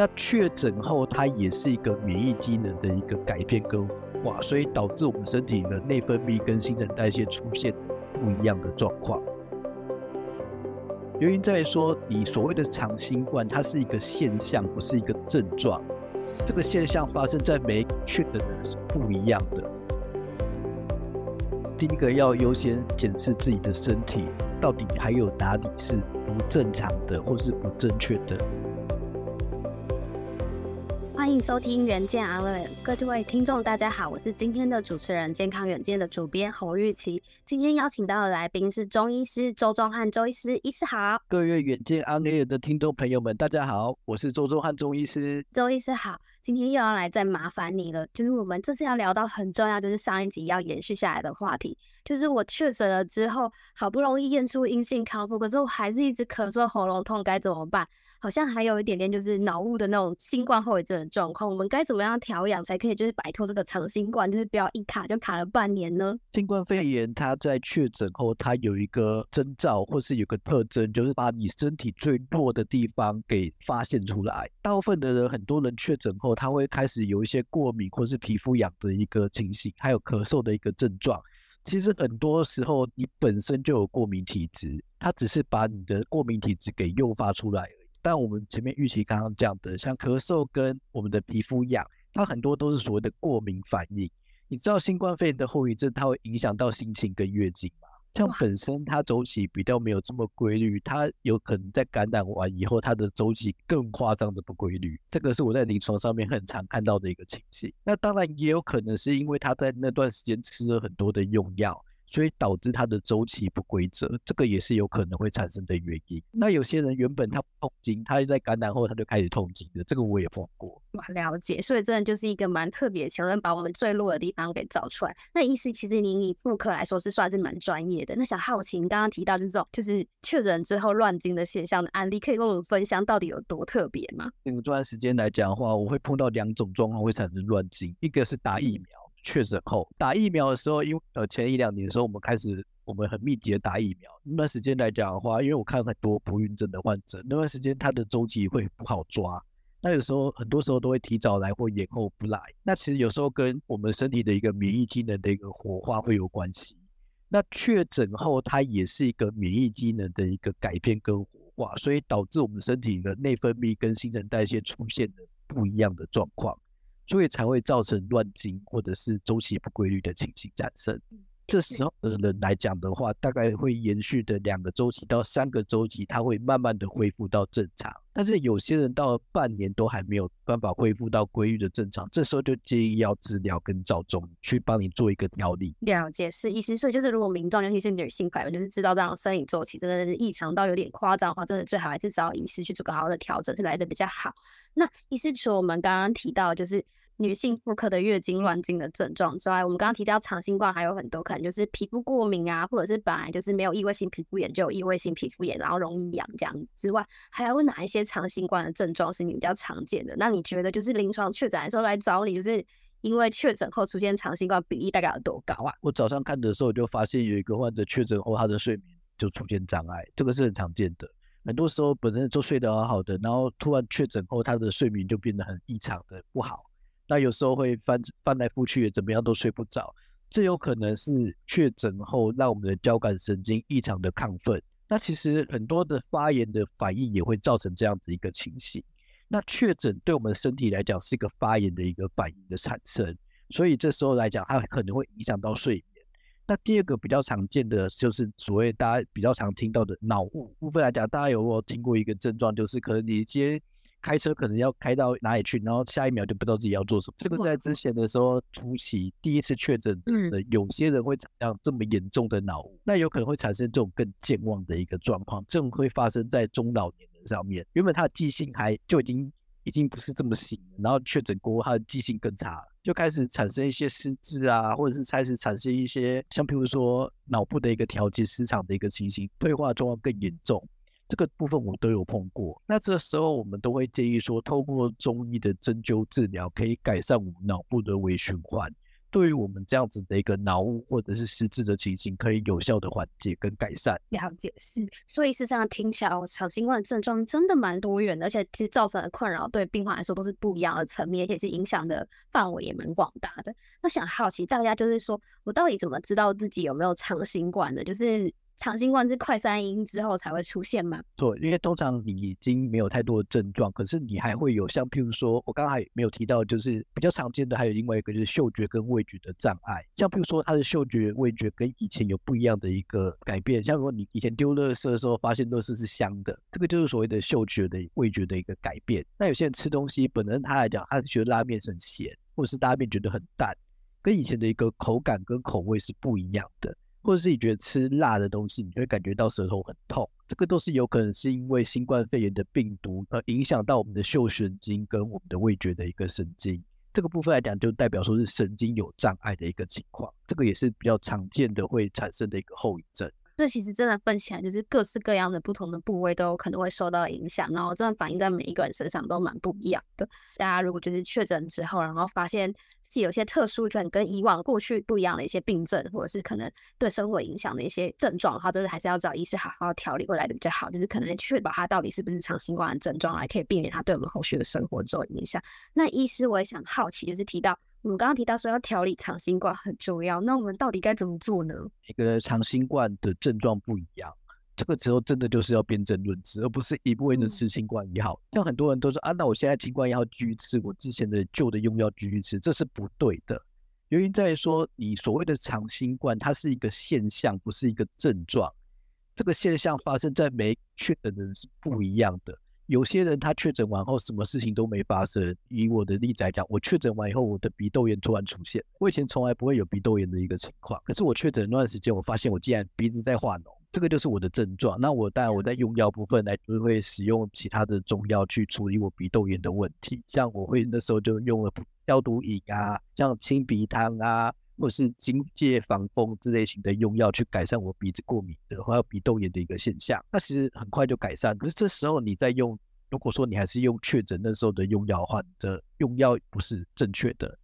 那确诊后，它也是一个免疫机能的一个改变跟化，所以导致我们身体的内分泌跟新陈代谢出现不一样的状况。原因在于说，你所谓的长新冠，它是一个现象，不是一个症状。这个现象发生在每个确诊的人是不一样的。第一个要优先检视自己的身体，到底还有哪里是不正常的，或是不正确的。欢迎收听《远见 Alert》，各位听众大家好，我是今天的主持人健康远见的主编侯玉琪。今天邀请到的来宾是中医师周忠汉周医师，医师好。各位远见 Alert 的听众朋友们，大家好，我是周忠汉中医师。周医师好，今天又要来再麻烦你了，就是我们这次要聊到很重要，就是上一集要延续下来的话题，就是我确诊了之后，好不容易验出阴性康复，可是我还是一直咳嗽、喉咙痛，该怎么办？好像还有一点点就是脑雾的那种新冠后遗症的状况，我们该怎么样调养才可以就是摆脱这个长新冠，就是不要一卡就卡了半年呢？新冠肺炎它在确诊后，它有一个征兆或是有个特征，就是把你身体最弱的地方给发现出来。大部分的人，很多人确诊后，他会开始有一些过敏或是皮肤痒的一个情形，还有咳嗽的一个症状。其实很多时候你本身就有过敏体质，它只是把你的过敏体质给诱发出来。但我们前面预期刚刚讲的，像咳嗽跟我们的皮肤痒，它很多都是所谓的过敏反应。你知道新冠肺炎的后遗症，它会影响到心情跟月经吗？像本身它周期比较没有这么规律，它有可能在感染完以后，它的周期更夸张的不规律。这个是我在临床上面很常看到的一个情形。那当然也有可能是因为他在那段时间吃了很多的用药。所以导致它的周期不规则，这个也是有可能会产生的原因。那有些人原本他痛经，他在感染后他就开始痛经的，这个我也碰过。哇，了解。所以真的就是一个蛮特别的球，能把我们最弱的地方给找出来。那医师其实您以妇科来说是算是蛮专业的。那想好奇，您刚刚提到就是这种就是确诊之后乱经的现象的案例，可以跟我们分享到底有多特别吗？用这段时间来讲的话，我会碰到两种状况会产生乱经，一个是打疫苗。确诊后打疫苗的时候，因为呃前一两年的时候，我们开始我们很密集的打疫苗。那段时间来讲的话，因为我看很多不孕症的患者，那段时间他的周期会不好抓。那有时候很多时候都会提早来或延后不来。那其实有时候跟我们身体的一个免疫机能的一个活化会有关系。那确诊后，它也是一个免疫机能的一个改变跟活化，所以导致我们身体的内分泌跟新陈代谢出现了不一样的状况。所以才会造成乱经或者是周期不规律的情形产生。这时候的人来讲的话，大概会延续的两个周期到三个周期，它会慢慢的恢复到正常。但是有些人到了半年都还没有办法恢复到规律的正常，这时候就建议要治疗跟照中去帮你做一个调理。了解，是意思，所以就是如果民众尤其是女性朋友，就是知道这样生理周期真的是异常到有点夸张的话，真的最好还是找医师去做个好好的调整，是来的比较好。那医师除了我们刚刚提到就是。女性妇科的月经乱经的症状之外，我们刚刚提到长新冠还有很多可能就是皮肤过敏啊，或者是本来就是没有异位性皮肤炎就有异位性皮肤炎，然后容易痒这样子之外，还有哪一些长新冠的症状是你比较常见的？那你觉得就是临床确诊的时候来找你，就是因为确诊后出现长新冠比例大概有多高啊？我早上看的时候就发现有一个患者确诊后他的睡眠就出现障碍，这个是很常见的。很多时候本身就睡得好好的，然后突然确诊后他的睡眠就变得很异常的不好。那有时候会翻翻来覆去，怎么样都睡不着，这有可能是确诊后让我们的交感神经异常的亢奋。那其实很多的发炎的反应也会造成这样子一个情形。那确诊对我们身体来讲是一个发炎的一个反应的产生，所以这时候来讲它可能会影响到睡眠。那第二个比较常见的就是所谓大家比较常听到的脑雾部分来讲，大家有没有听过一个症状，就是可能你今天。开车可能要开到哪里去，然后下一秒就不知道自己要做什么。这个在之前的时候，初期第一次确诊的，有些人会产生这么严重的脑雾，那有可能会产生这种更健忘的一个状况。这种会发生在中老年人上面，原本他的记性还就已经已经不是这么行，然后确诊过后，他的记性更差，就开始产生一些失智啊，或者是开始产生一些像譬如说脑部的一个调节失常的一个情形，退化状况更严重。这个部分我都有碰过，那这时候我们都会建议说，透过中医的针灸治疗，可以改善我们脑部的微循环，对于我们这样子的一个脑雾或者是失智的情形，可以有效的缓解跟改善。了解是，所以事实上听起来，长新冠症状真的蛮多元的，而且其实造成的困扰对病患来说都是不一样的层面，而且是影响的范围也蛮广大的。那想好奇大家就是说，我到底怎么知道自己有没有长新冠的？就是。长新冠是快三阴之后才会出现吗？错，因为通常你已经没有太多的症状，可是你还会有像譬如说，我刚刚没有提到，就是比较常见的还有另外一个就是嗅觉跟味觉的障碍。像譬如说，他的嗅觉、味觉跟以前有不一样的一个改变。像如果你以前丢垃圾的时候发现垃圾是香的，这个就是所谓的嗅觉的味觉的一个改变。那有些人吃东西本身他来讲，他觉得拉面很咸，或者是拉面觉得很淡，跟以前的一个口感跟口味是不一样的。或者是你觉得吃辣的东西，你会感觉到舌头很痛，这个都是有可能是因为新冠肺炎的病毒而影响到我们的嗅神经跟我们的味觉的一个神经。这个部分来讲，就代表说是神经有障碍的一个情况，这个也是比较常见的会产生的一个后遗症。这其实真的分起来，就是各式各样的不同的部位都有可能会受到影响，然后真的反映在每一个人身上都蛮不一样的。大家如果就是确诊之后，然后发现自己有些特殊，可能跟以往过去不一样的一些病症，或者是可能对生活影响的一些症状哈，真的还是要找医师好好调理过来的比较好。就是可能确保他到底是不是长新冠的症状，来可以避免他对我们后续的生活做影响。那医师我也想好奇，就是提到。我们刚刚提到说要调理长新冠很重要，那我们到底该怎么做呢？一个长新冠的症状不一样，这个时候真的就是要辨证论治，而不是一味的吃新冠一号。像很多人都说啊，那我现在新冠一号继续吃，我之前的旧的用药继续吃，这是不对的。原因在于说，你所谓的长新冠，它是一个现象，不是一个症状。这个现象发生在每确诊的人是不一样的。有些人他确诊完后什么事情都没发生。以我的例子来讲，我确诊完以后，我的鼻窦炎突然出现。我以前从来不会有鼻窦炎的一个情况，可是我确诊那段时间，我发现我竟然鼻子在化脓，这个就是我的症状。那我当然我在用药部分来就会使用其他的中药去处理我鼻窦炎的问题，像我会那时候就用了消毒饮啊，像清鼻汤啊。或是金界防风之类型的用药去改善我鼻子过敏的，还有鼻窦炎的一个现象，那其实很快就改善。可是这时候你在用，如果说你还是用确诊那时候的用药的话，你的用药不是正确的，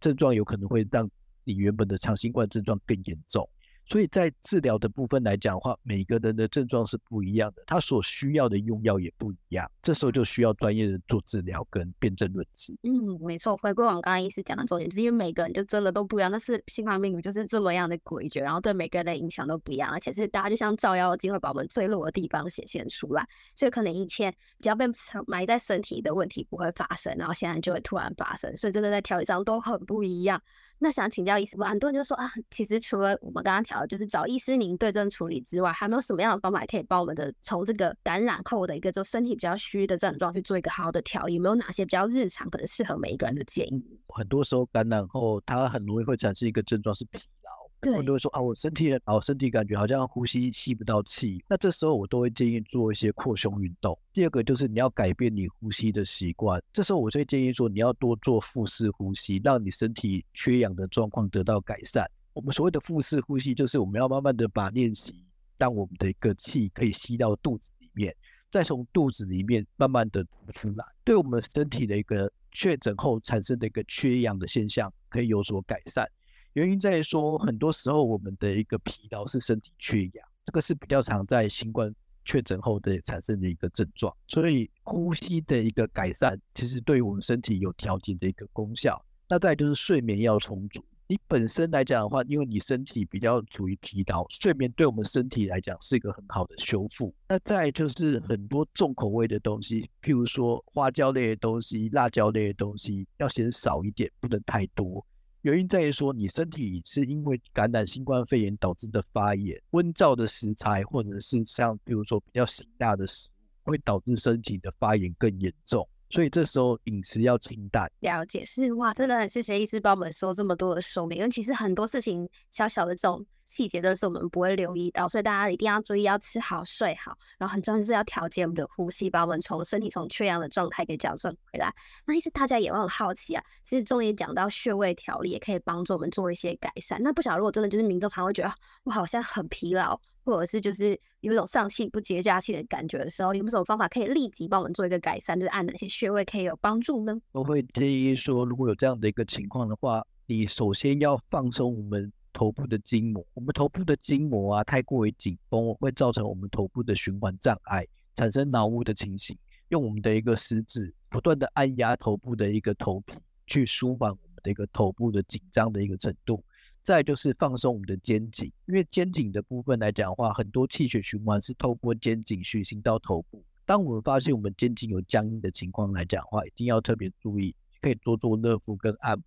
症状有可能会让你原本的长新冠症状更严重。所以在治疗的部分来讲的话，每个人的症状是不一样的，他所需要的用药也不一样。这时候就需要专业人做治疗跟辨证论治。嗯，没错。回归我刚刚医师讲的重点，就是因为每个人就真的都不一样。但是新冠病毒就是这么样的诡谲，然后对每个人的影响都不一样，而且是大家就像照妖镜，会把我们最弱的地方显现出来。所以可能以前比较被埋在身体的问题不会发生，然后现在就会突然发生。所以真的在调理上都很不一样。那想请教医师，很多人就说啊，其实除了我们刚刚调，就是找医师您对症处理之外，还没有什么样的方法可以帮我们的从这个感染后的一个就身体比较虚的症状去做一个好的调理？有没有哪些比较日常可能适合每一个人的建议？很多时候感染后，它很容易会产生一个症状是疲劳。很多人会说啊，我身体很好，身体感觉好像呼吸吸不到气。那这时候我都会建议做一些扩胸运动。第二个就是你要改变你呼吸的习惯。这时候我就会建议说，你要多做腹式呼吸，让你身体缺氧的状况得到改善。我们所谓的腹式呼吸，就是我们要慢慢的把练习，让我们的一个气可以吸到肚子里面，再从肚子里面慢慢的吐出来，对我们身体的一个确诊后产生的一个缺氧的现象可以有所改善。原因在于说，很多时候我们的一个疲劳是身体缺氧，这个是比较常在新冠确诊后的产生的一个症状。所以呼吸的一个改善，其实对于我们身体有调节的一个功效。那再就是睡眠要充足。你本身来讲的话，因为你身体比较处于疲劳，睡眠对我们身体来讲是一个很好的修复。那再就是很多重口味的东西，譬如说花椒类的东西、辣椒类的东西，要先少一点，不能太多。原因在于说，你身体是因为感染新冠肺炎导致的发炎，温燥的食材或者是像比如说比较辛辣的食物，会导致身体的发炎更严重。所以这时候饮食要清淡。了解，是哇，真的很谢谢医师帮我们说这么多的说明，因为其实很多事情小小的这种。细节的是我们不会留意到，所以大家一定要注意，要吃好睡好，然后很重要就是要调节我们的呼吸，把我们从身体从缺氧的状态给矫正回来。那意思大家也会很好奇啊，其实中医讲到穴位调理也可以帮助我们做一些改善。那不晓得如果真的就是民众常会觉得我好像很疲劳，或者是就是有一种上气不接下气的感觉的时候，有没有什么方法可以立即帮我们做一个改善？就是按哪些穴位可以有帮助呢？我会建议说，如果有这样的一个情况的话。你首先要放松我们头部的筋膜，我们头部的筋膜啊太过于紧绷，会造成我们头部的循环障碍，产生脑雾的情形。用我们的一个食指不断的按压头部的一个头皮，去舒缓我们的一个头部的紧张的一个程度。再就是放松我们的肩颈，因为肩颈的部分来讲的话，很多气血循环是透过肩颈循行到头部。当我们发现我们肩颈有僵硬的情况来讲的话，一定要特别注意，可以多做热敷跟按摩。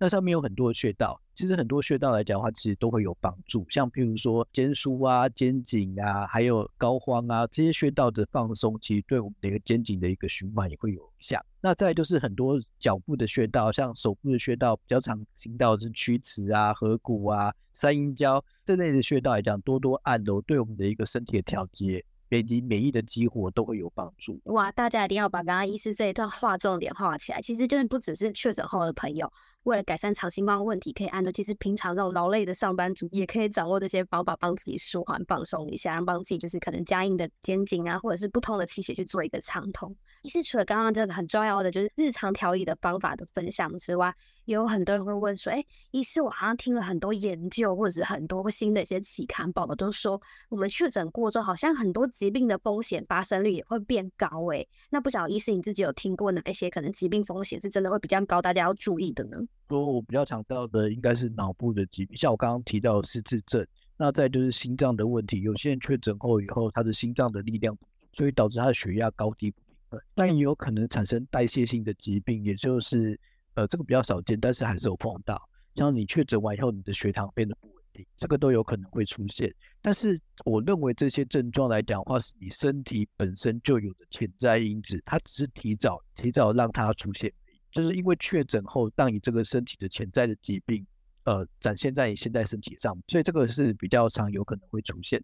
那上面有很多的穴道，其实很多穴道来讲的话，其实都会有帮助。像譬如说肩枢啊、肩颈啊，还有膏肓啊，这些穴道的放松，其实对我们的一个肩颈的一个循环也会有影响。那再就是很多脚部的穴道，像手部的穴道，比较常听到是曲池啊、合谷啊、三阴交这类的穴道来讲，多多按揉，对我们的一个身体的调节。以及免疫的激活都会有帮助。哇，大家一定要把刚刚医师这一段画重点画起来。其实就是不只是确诊后的朋友，为了改善长新冠问题，可以按照其实平常那种劳累的上班族也可以掌握这些方法，帮自己舒缓放松一下，然后帮自己就是可能僵硬的肩颈啊，或者是不通的气血去做一个畅通。医师除了刚刚这个很重要的就是日常调理的方法的分享之外，也有很多人会问说，哎，医师，我好像听了很多研究，或者是很多新的一些期刊报道，都说我们确诊过之后，好像很多疾病的风险发生率也会变高。哎，那不晓得医师你自己有听过哪一些可能疾病风险是真的会比较高，大家要注意的呢？说我比较强调的应该是脑部的疾病，像我刚刚提到的失智症，那再就是心脏的问题，有些人确诊后以后，他的心脏的力量，所以导致他的血压高低。但也有可能产生代谢性的疾病，也就是呃，这个比较少见，但是还是有碰到。像你确诊完以后，你的血糖变得不稳定，这个都有可能会出现。但是我认为这些症状来讲的话，是你身体本身就有的潜在因子，它只是提早提早让它出现，就是因为确诊后，让你这个身体的潜在的疾病呃展现在你现在身体上，所以这个是比较常有可能会出现。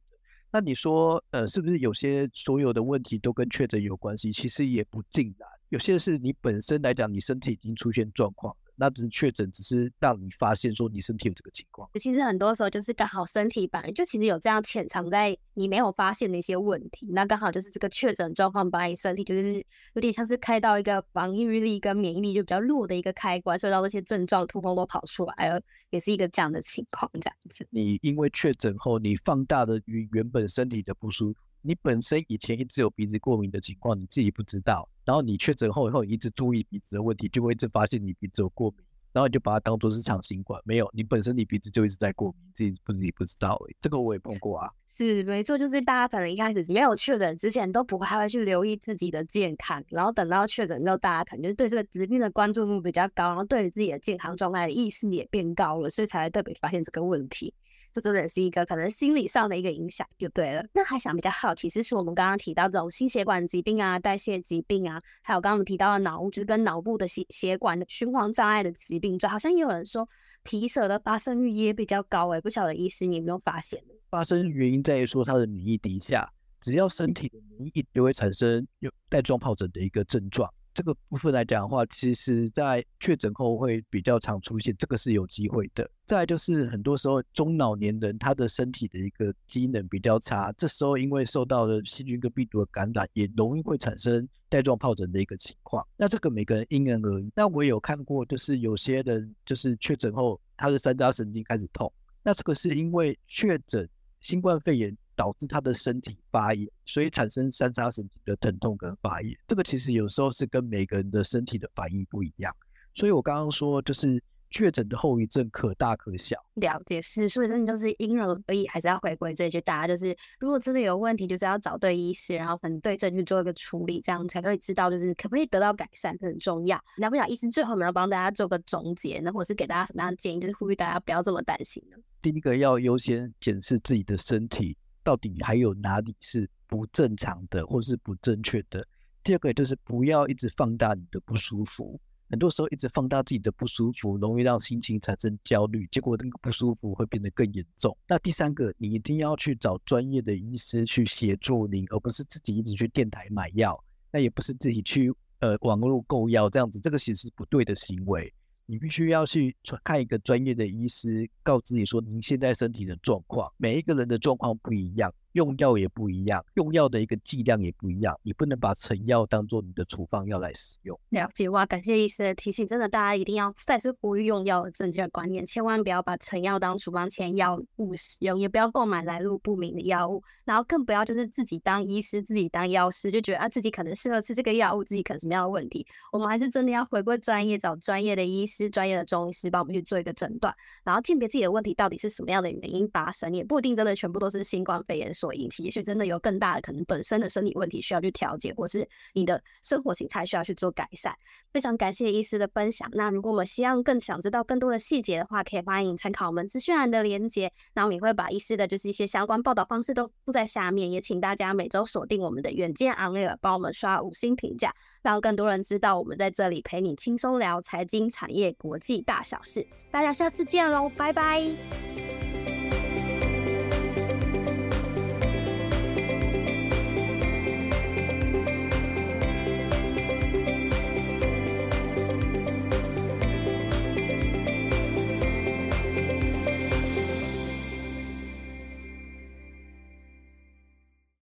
那你说，呃，是不是有些所有的问题都跟确诊有关系？其实也不尽然，有些是你本身来讲，你身体已经出现状况。那只是确诊，只是让你发现说你身体有这个情况。其实很多时候就是刚好身体本来就其实有这样潜藏在你没有发现的一些问题，那刚好就是这个确诊状况把你身体就是有点像是开到一个防御力跟免疫力就比较弱的一个开关，所以让这些症状通通都跑出来了，也是一个这样的情况这样子。你因为确诊后，你放大的与原本身体的不舒服，你本身以前一直有鼻子过敏的情况，你自己不知道。然后你确诊后以后，你一直注意鼻子的问题，就会一直发现你鼻子有过敏，然后你就把它当做是长新冠。没有，你本身你鼻子就一直在过敏，自己不自己不知道而已。这个我也碰过啊。是没错，就是大家可能一开始没有确诊之前都不会还会去留意自己的健康，然后等到确诊之后，大家可能就是对这个疾病的关注度比较高，然后对于自己的健康状态的意识也变高了，所以才会特别发现这个问题。这真的是一个可能心理上的一个影响，就对了。那还想比较好奇，其实是我们刚刚提到这种心血管疾病啊、代谢疾病啊，还有刚刚我们提到的脑雾，就是跟脑部的血血管的循环障碍的疾病，就好像也有人说皮蛇的发生率也比较高诶，不晓得医师你有没有发现？发生原因在于说它的免疫低下，只要身体的免疫就会产生有带状疱疹的一个症状。这个部分来讲的话，其实在确诊后会比较常出现，这个是有机会的。再来就是很多时候中老年人他的身体的一个机能比较差，这时候因为受到了细菌跟病毒的感染，也容易会产生带状疱疹的一个情况。那这个每个人因人而异。那我有看过，就是有些人就是确诊后他的三叉神经开始痛，那这个是因为确诊新冠肺炎。导致他的身体发炎，所以产生三叉神经的疼痛跟发炎。这个其实有时候是跟每个人的身体的反应不一样。所以我刚刚说，就是确诊的后遗症可大可小。了解是，所以真的就是因人而异，还是要回归这一句，大家就是如果真的有问题，就是要找对医师，然后可能对症去做一个处理，这样才会知道就是可不可以得到改善，很重要。那不晓得医师最后有没有帮大家做个总结呢，或是给大家什么样的建议，就是呼吁大家不要这么担心呢？第一个要优先检视自己的身体。到底还有哪里是不正常的，或是不正确的？第二个就是不要一直放大你的不舒服，很多时候一直放大自己的不舒服，容易让心情产生焦虑，结果那个不舒服会变得更严重。那第三个，你一定要去找专业的医师去协助你，而不是自己一直去电台买药，那也不是自己去呃网络购药这样子，这个其实是不对的行为。你必须要去看一个专业的医师，告知你说您现在身体的状况。每一个人的状况不一样，用药也不一样，用药的一个剂量也不一样，你不能把成药当做你的处方药来使用。了解哇，感谢医师的提醒，真的大家一定要再次呼吁用药的正确观念，千万不要把成药当处方前药物使用，也不要购买来路不明的药物，然后更不要就是自己当医师、自己当药师，就觉得啊自己可能适合吃这个药物，自己可能什么样的问题，我们还是真的要回归专业，找专业的医师、专业的中医师帮我们去做一个诊断，然后鉴别自己的问题到底是什么样的原因发生，也不一定真的全部都是新冠肺炎所引起，也许真的。有更大的可能，本身的身体问题需要去调节，或是你的生活形态需要去做改善。非常感谢医师的分享。那如果我们希望更想知道更多的细节的话，可以欢迎参考我们资讯栏的连接。那我们也会把医师的就是一些相关报道方式都附在下面，也请大家每周锁定我们的远见 On Air，帮我们刷五星评价，让更多人知道我们在这里陪你轻松聊财经、产业、国际大小事。大家下次见喽，拜拜。